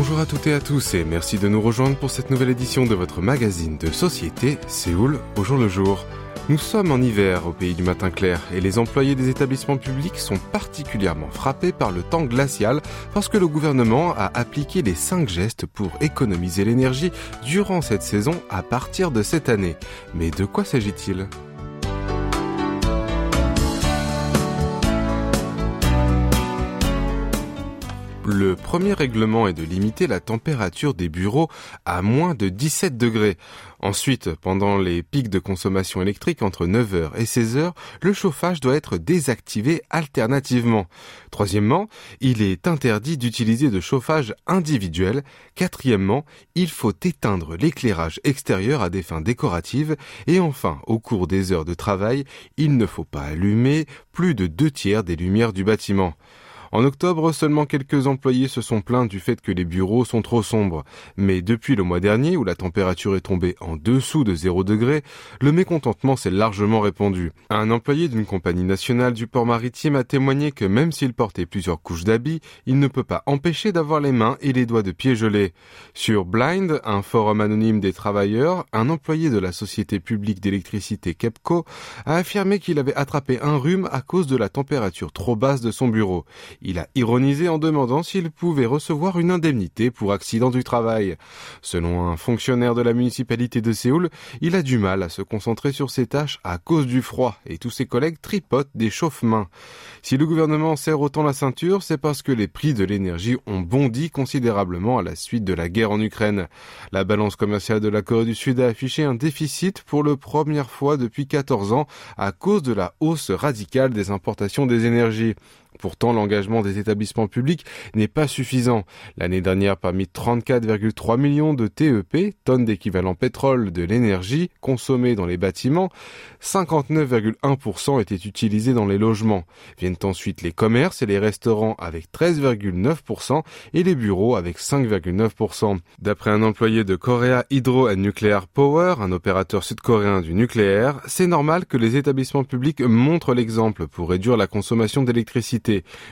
Bonjour à toutes et à tous et merci de nous rejoindre pour cette nouvelle édition de votre magazine de société Séoul au jour le jour. Nous sommes en hiver au pays du matin clair et les employés des établissements publics sont particulièrement frappés par le temps glacial parce que le gouvernement a appliqué les 5 gestes pour économiser l'énergie durant cette saison à partir de cette année. Mais de quoi s'agit-il? Le premier règlement est de limiter la température des bureaux à moins de 17 degrés. Ensuite, pendant les pics de consommation électrique entre 9h et 16h, le chauffage doit être désactivé alternativement. Troisièmement, il est interdit d'utiliser de chauffage individuel. Quatrièmement, il faut éteindre l'éclairage extérieur à des fins décoratives. Et enfin, au cours des heures de travail, il ne faut pas allumer plus de deux tiers des lumières du bâtiment. En octobre, seulement quelques employés se sont plaints du fait que les bureaux sont trop sombres. Mais depuis le mois dernier, où la température est tombée en dessous de 0 degré, le mécontentement s'est largement répandu. Un employé d'une compagnie nationale du port maritime a témoigné que même s'il portait plusieurs couches d'habits, il ne peut pas empêcher d'avoir les mains et les doigts de pied gelés. Sur Blind, un forum anonyme des travailleurs, un employé de la société publique d'électricité KEPCO a affirmé qu'il avait attrapé un rhume à cause de la température trop basse de son bureau. Il a ironisé en demandant s'il pouvait recevoir une indemnité pour accident du travail. Selon un fonctionnaire de la municipalité de Séoul, il a du mal à se concentrer sur ses tâches à cause du froid et tous ses collègues tripotent des chauffe-mains. Si le gouvernement serre autant la ceinture, c'est parce que les prix de l'énergie ont bondi considérablement à la suite de la guerre en Ukraine. La balance commerciale de la Corée du Sud a affiché un déficit pour la première fois depuis 14 ans à cause de la hausse radicale des importations des énergies. Pourtant, l'engagement des établissements publics n'est pas suffisant. L'année dernière, parmi 34,3 millions de TEP, tonnes d'équivalent pétrole de l'énergie consommée dans les bâtiments, 59,1% étaient utilisés dans les logements. Viennent ensuite les commerces et les restaurants avec 13,9% et les bureaux avec 5,9%. D'après un employé de Korea Hydro and Nuclear Power, un opérateur sud-coréen du nucléaire, c'est normal que les établissements publics montrent l'exemple pour réduire la consommation d'électricité.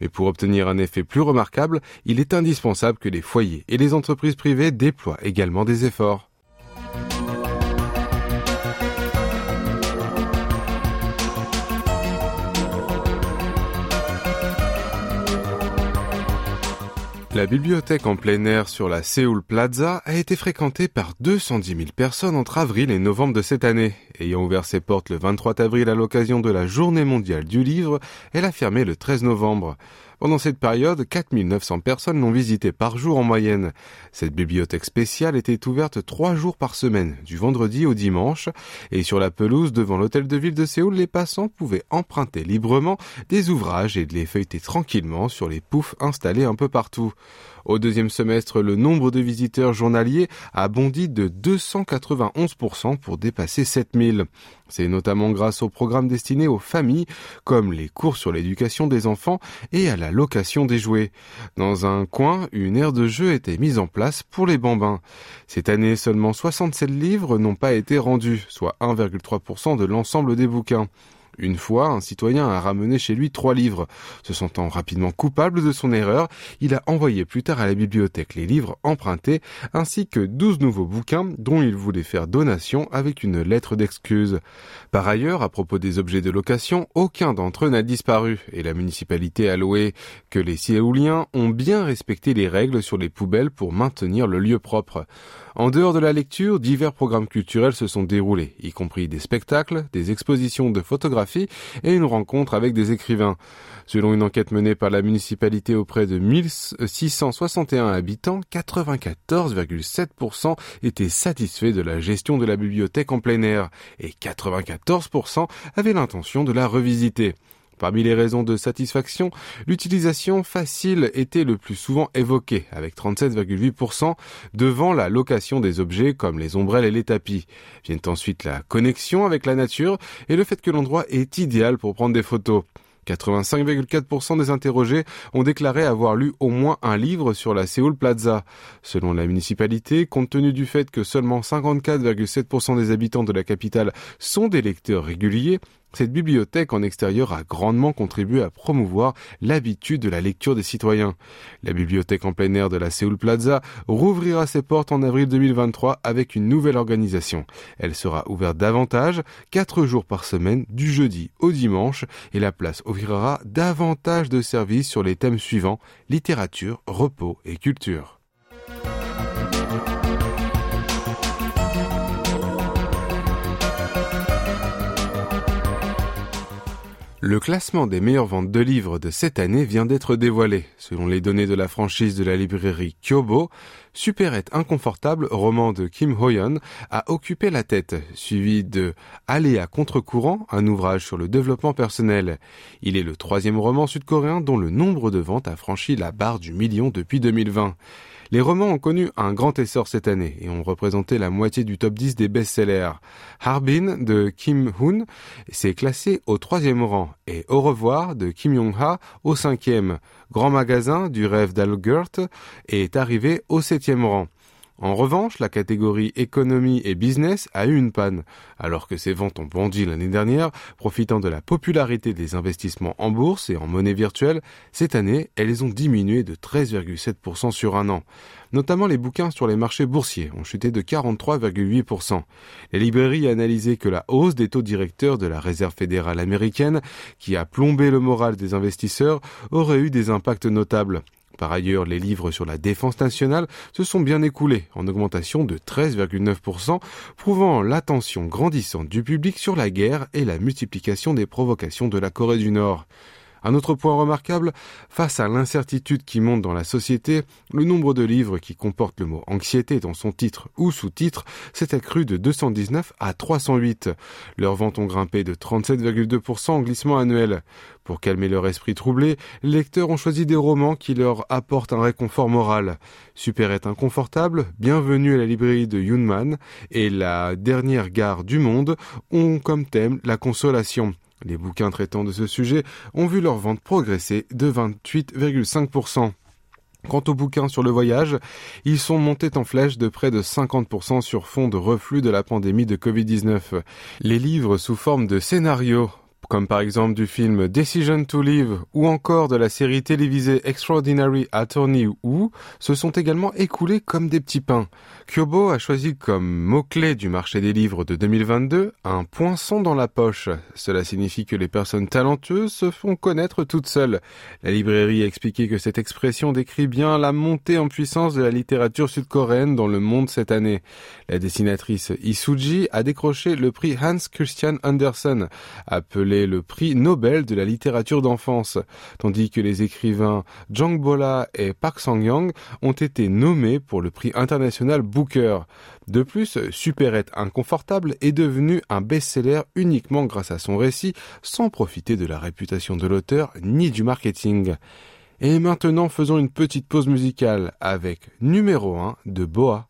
Mais pour obtenir un effet plus remarquable, il est indispensable que les foyers et les entreprises privées déploient également des efforts. La bibliothèque en plein air sur la Seoul Plaza a été fréquentée par 210 000 personnes entre avril et novembre de cette année. Ayant ouvert ses portes le 23 avril à l'occasion de la Journée mondiale du livre, elle a fermé le 13 novembre. Pendant cette période, 4900 personnes l'ont visité par jour en moyenne. Cette bibliothèque spéciale était ouverte trois jours par semaine, du vendredi au dimanche, et sur la pelouse devant l'hôtel de ville de Séoul, les passants pouvaient emprunter librement des ouvrages et les feuilleter tranquillement sur les poufs installés un peu partout. Au deuxième semestre, le nombre de visiteurs journaliers a bondi de 291% pour dépasser 7000. C'est notamment grâce aux programmes destinés aux familles, comme les cours sur l'éducation des enfants et à la location des jouets. Dans un coin, une aire de jeu était mise en place pour les bambins. Cette année, seulement 67 livres n'ont pas été rendus, soit 1,3% de l'ensemble des bouquins. Une fois, un citoyen a ramené chez lui trois livres. Se sentant rapidement coupable de son erreur, il a envoyé plus tard à la bibliothèque les livres empruntés, ainsi que douze nouveaux bouquins dont il voulait faire donation avec une lettre d'excuse. Par ailleurs, à propos des objets de location, aucun d'entre eux n'a disparu, et la municipalité a loué que les Séouliens ont bien respecté les règles sur les poubelles pour maintenir le lieu propre. En dehors de la lecture, divers programmes culturels se sont déroulés, y compris des spectacles, des expositions de photographie et une rencontre avec des écrivains. Selon une enquête menée par la municipalité auprès de 1661 habitants, 94,7% étaient satisfaits de la gestion de la bibliothèque en plein air et 94% avaient l'intention de la revisiter. Parmi les raisons de satisfaction, l'utilisation facile était le plus souvent évoquée, avec 37,8% devant la location des objets comme les ombrelles et les tapis. Viennent ensuite la connexion avec la nature et le fait que l'endroit est idéal pour prendre des photos. 85,4% des interrogés ont déclaré avoir lu au moins un livre sur la Seoul Plaza. Selon la municipalité, compte tenu du fait que seulement 54,7% des habitants de la capitale sont des lecteurs réguliers, cette bibliothèque en extérieur a grandement contribué à promouvoir l'habitude de la lecture des citoyens. La bibliothèque en plein air de la Seoul Plaza rouvrira ses portes en avril 2023 avec une nouvelle organisation. Elle sera ouverte davantage, quatre jours par semaine, du jeudi au dimanche, et la place offrira davantage de services sur les thèmes suivants littérature, repos et culture. Le classement des meilleures ventes de livres de cette année vient d'être dévoilé. Selon les données de la franchise de la librairie Kyobo, Superette inconfortable, roman de Kim Hoyon, a occupé la tête, suivi de Aller à contre-courant, un ouvrage sur le développement personnel. Il est le troisième roman sud-coréen dont le nombre de ventes a franchi la barre du million depuis 2020. Les romans ont connu un grand essor cette année et ont représenté la moitié du top 10 des best-sellers. Harbin de Kim Hoon s'est classé au troisième rang et Au revoir de Kim Yong-ha au cinquième. Grand magasin du rêve d'Algert est arrivé au septième rang. En revanche, la catégorie économie et business a eu une panne, alors que ses ventes ont bondi l'année dernière, profitant de la popularité des investissements en bourse et en monnaie virtuelle. Cette année, elles ont diminué de 13,7% sur un an. Notamment les bouquins sur les marchés boursiers ont chuté de 43,8%. Les librairies analysaient que la hausse des taux directeurs de la Réserve fédérale américaine, qui a plombé le moral des investisseurs, aurait eu des impacts notables. Par ailleurs, les livres sur la défense nationale se sont bien écoulés, en augmentation de 13,9%, prouvant l'attention grandissante du public sur la guerre et la multiplication des provocations de la Corée du Nord. Un autre point remarquable, face à l'incertitude qui monte dans la société, le nombre de livres qui comportent le mot anxiété dans son titre ou sous-titre s'est accru de 219 à 308. Leurs ventes ont grimpé de 37,2% en glissement annuel. Pour calmer leur esprit troublé, les lecteurs ont choisi des romans qui leur apportent un réconfort moral. Superette inconfortable, Bienvenue à la librairie de Yunman et La dernière gare du monde ont comme thème la consolation. Les bouquins traitant de ce sujet ont vu leur vente progresser de 28,5%. Quant aux bouquins sur le voyage, ils sont montés en flèche de près de 50% sur fond de reflux de la pandémie de Covid-19. Les livres sous forme de scénarios comme par exemple du film Decision to Live ou encore de la série télévisée Extraordinary Attorney Who, se sont également écoulés comme des petits pains. Kyobo a choisi comme mot-clé du marché des livres de 2022 un poinçon dans la poche. Cela signifie que les personnes talentueuses se font connaître toutes seules. La librairie a expliqué que cette expression décrit bien la montée en puissance de la littérature sud-coréenne dans le monde cette année. La dessinatrice Isuji a décroché le prix Hans Christian Andersen, appelé le prix Nobel de la littérature d'enfance, tandis que les écrivains Jang Bola et Park Sang-young ont été nommés pour le prix international Booker. De plus, Superette Inconfortable est devenu un best-seller uniquement grâce à son récit, sans profiter de la réputation de l'auteur ni du marketing. Et maintenant, faisons une petite pause musicale avec numéro 1 de Boa.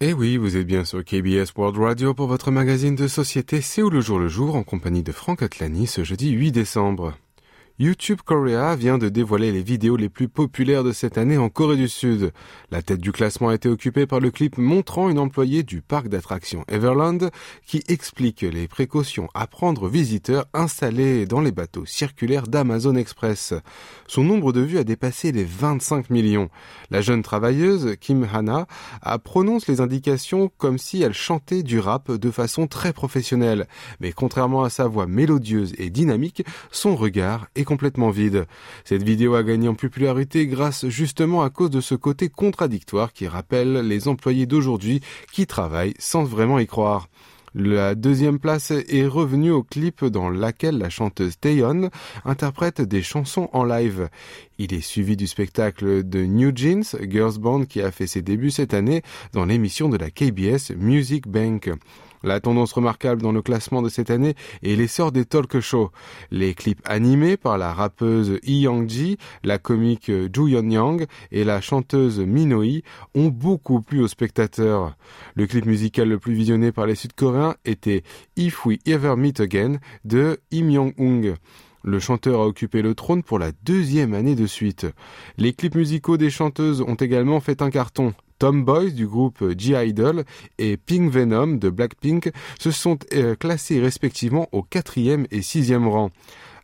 Eh oui, vous êtes bien sur KBS World Radio pour votre magazine de société C'est où le jour le jour en compagnie de Franck Atlani ce jeudi 8 décembre. YouTube Korea vient de dévoiler les vidéos les plus populaires de cette année en Corée du Sud. La tête du classement a été occupée par le clip montrant une employée du parc d'attractions Everland qui explique les précautions à prendre aux visiteurs installés dans les bateaux circulaires d'Amazon Express. Son nombre de vues a dépassé les 25 millions. La jeune travailleuse, Kim Hana, prononce les indications comme si elle chantait du rap de façon très professionnelle. Mais contrairement à sa voix mélodieuse et dynamique, son regard est complètement vide. Cette vidéo a gagné en popularité grâce justement à cause de ce côté contradictoire qui rappelle les employés d'aujourd'hui qui travaillent sans vraiment y croire. La deuxième place est revenue au clip dans laquelle la chanteuse Taeyeon interprète des chansons en live. Il est suivi du spectacle de New Jeans, Girls Band qui a fait ses débuts cette année dans l'émission de la KBS Music Bank. La tendance remarquable dans le classement de cette année est l'essor des talk shows. Les clips animés par la rappeuse Yi Yang-ji, la comique Ju Yeon-yang et la chanteuse Minoi ont beaucoup plu aux spectateurs. Le clip musical le plus visionné par les Sud-Coréens était If We Ever Meet Again de Im Young-ung. Le chanteur a occupé le trône pour la deuxième année de suite. Les clips musicaux des chanteuses ont également fait un carton. Tomboys du groupe G-Idol et Pink Venom de Blackpink se sont euh, classés respectivement au quatrième et sixième rang.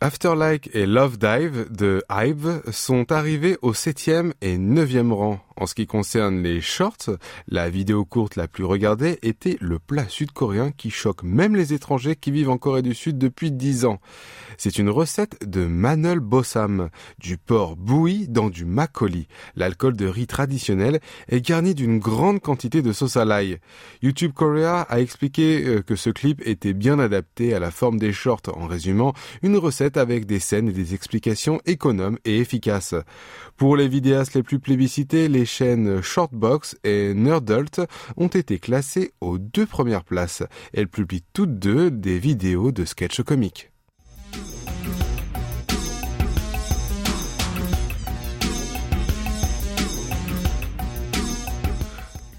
Afterlike et Love Dive de Hive sont arrivés au septième et neuvième rang. En ce qui concerne les shorts, la vidéo courte la plus regardée était le plat sud-coréen qui choque même les étrangers qui vivent en Corée du Sud depuis 10 ans. C'est une recette de manol bossam, du porc bouilli dans du makgeolli, l'alcool de riz traditionnel, est garni d'une grande quantité de sauce à l'ail. YouTube Korea a expliqué euh, que ce clip était bien adapté à la forme des shorts en résumant une recette avec des scènes et des explications économes et efficaces. Pour les vidéastes les plus plébiscités, les chaînes Shortbox et Nerdult ont été classées aux deux premières places. Elles publient toutes deux des vidéos de sketch comiques.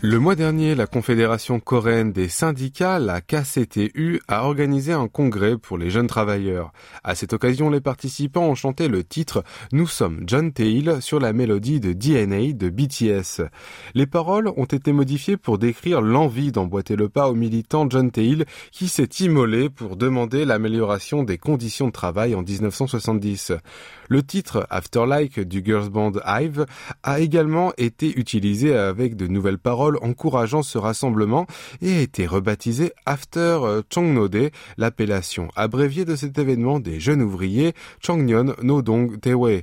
Le mois dernier, la Confédération coréenne des syndicats, la KCTU, a organisé un congrès pour les jeunes travailleurs. À cette occasion, les participants ont chanté le titre Nous sommes John Tail sur la mélodie de DNA de BTS. Les paroles ont été modifiées pour décrire l'envie d'emboîter le pas au militant John Tail qui s'est immolé pour demander l'amélioration des conditions de travail en 1970. Le titre Afterlike du girls band Hive a également été utilisé avec de nouvelles paroles encourageant ce rassemblement et a été rebaptisé After Chongnode, l'appellation abréviée de cet événement des jeunes ouvriers Chongnyon Nodong Tewe.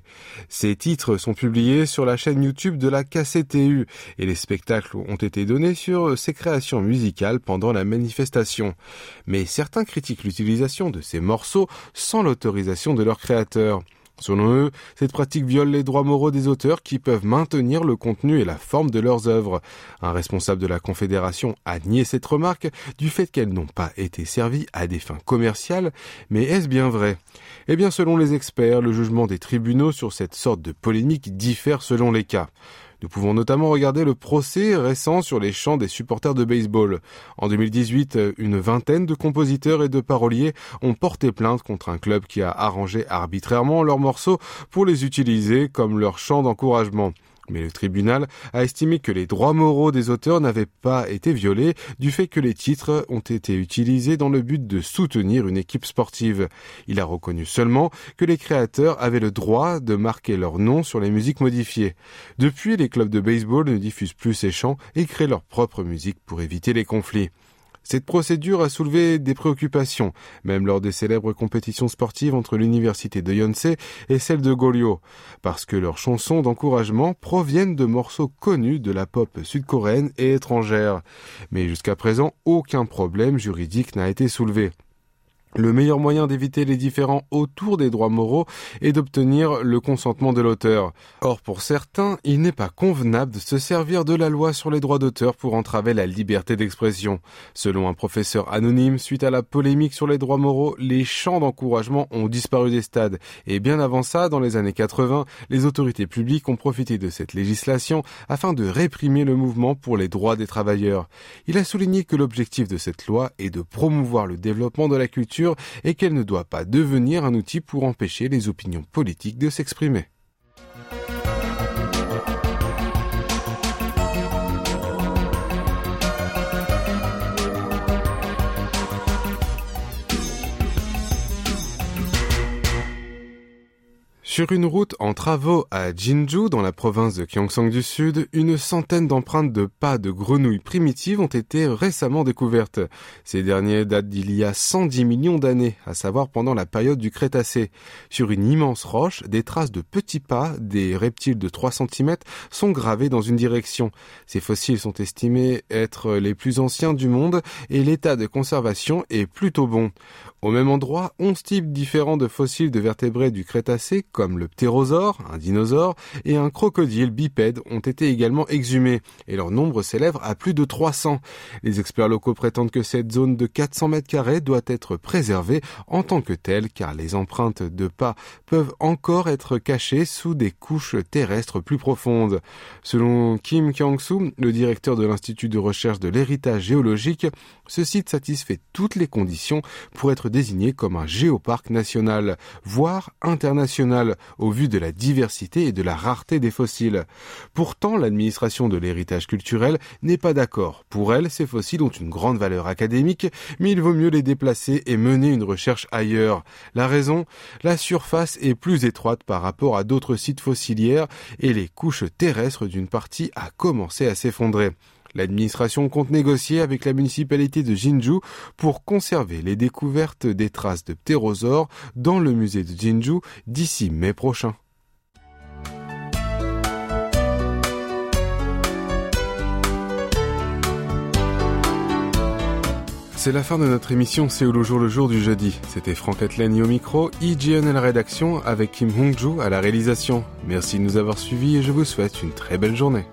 Ces titres sont publiés sur la chaîne YouTube de la KCTU et les spectacles ont été donnés sur ces créations musicales pendant la manifestation. Mais certains critiquent l'utilisation de ces morceaux sans l'autorisation de leurs créateurs. Selon eux, cette pratique viole les droits moraux des auteurs qui peuvent maintenir le contenu et la forme de leurs œuvres. Un responsable de la Confédération a nié cette remarque du fait qu'elles n'ont pas été servies à des fins commerciales, mais est-ce bien vrai? Eh bien, selon les experts, le jugement des tribunaux sur cette sorte de polémique diffère selon les cas. Nous pouvons notamment regarder le procès récent sur les chants des supporters de baseball. En 2018, une vingtaine de compositeurs et de paroliers ont porté plainte contre un club qui a arrangé arbitrairement leurs morceaux pour les utiliser comme leur chant d'encouragement. Mais le tribunal a estimé que les droits moraux des auteurs n'avaient pas été violés du fait que les titres ont été utilisés dans le but de soutenir une équipe sportive. Il a reconnu seulement que les créateurs avaient le droit de marquer leur nom sur les musiques modifiées. Depuis, les clubs de baseball ne diffusent plus ces chants et créent leur propre musique pour éviter les conflits. Cette procédure a soulevé des préoccupations, même lors des célèbres compétitions sportives entre l'université de Yonsei et celle de Goryeo, parce que leurs chansons d'encouragement proviennent de morceaux connus de la pop sud-coréenne et étrangère. Mais jusqu'à présent, aucun problème juridique n'a été soulevé. Le meilleur moyen d'éviter les différends autour des droits moraux est d'obtenir le consentement de l'auteur. Or, pour certains, il n'est pas convenable de se servir de la loi sur les droits d'auteur pour entraver la liberté d'expression. Selon un professeur anonyme, suite à la polémique sur les droits moraux, les chants d'encouragement ont disparu des stades. Et bien avant ça, dans les années 80, les autorités publiques ont profité de cette législation afin de réprimer le mouvement pour les droits des travailleurs. Il a souligné que l'objectif de cette loi est de promouvoir le développement de la culture et qu'elle ne doit pas devenir un outil pour empêcher les opinions politiques de s'exprimer. Sur une route en travaux à Jinju, dans la province de Gyeongsang du Sud, une centaine d'empreintes de pas de grenouilles primitives ont été récemment découvertes. Ces derniers datent d'il y a 110 millions d'années, à savoir pendant la période du Crétacé. Sur une immense roche, des traces de petits pas, des reptiles de 3 cm, sont gravés dans une direction. Ces fossiles sont estimés être les plus anciens du monde et l'état de conservation est plutôt bon. Au même endroit, 11 types différents de fossiles de vertébrés du Crétacé, le ptérosaure, un dinosaure, et un crocodile bipède ont été également exhumés, et leur nombre s'élève à plus de 300. Les experts locaux prétendent que cette zone de 400 mètres carrés doit être préservée en tant que telle, car les empreintes de pas peuvent encore être cachées sous des couches terrestres plus profondes. Selon Kim Kyung-soo, le directeur de l'Institut de recherche de l'héritage géologique, ce site satisfait toutes les conditions pour être désigné comme un géoparc national, voire international au vu de la diversité et de la rareté des fossiles. Pourtant, l'administration de l'héritage culturel n'est pas d'accord. Pour elle, ces fossiles ont une grande valeur académique, mais il vaut mieux les déplacer et mener une recherche ailleurs. La raison? La surface est plus étroite par rapport à d'autres sites fossilières et les couches terrestres d'une partie a commencé à s'effondrer. L'administration compte négocier avec la municipalité de Jinju pour conserver les découvertes des traces de ptérosaures dans le musée de Jinju d'ici mai prochain. C'est la fin de notre émission Séoul au jour le jour du jeudi. C'était Franck Atleni au micro, IGN à la rédaction avec Kim Hongju à la réalisation. Merci de nous avoir suivis et je vous souhaite une très belle journée.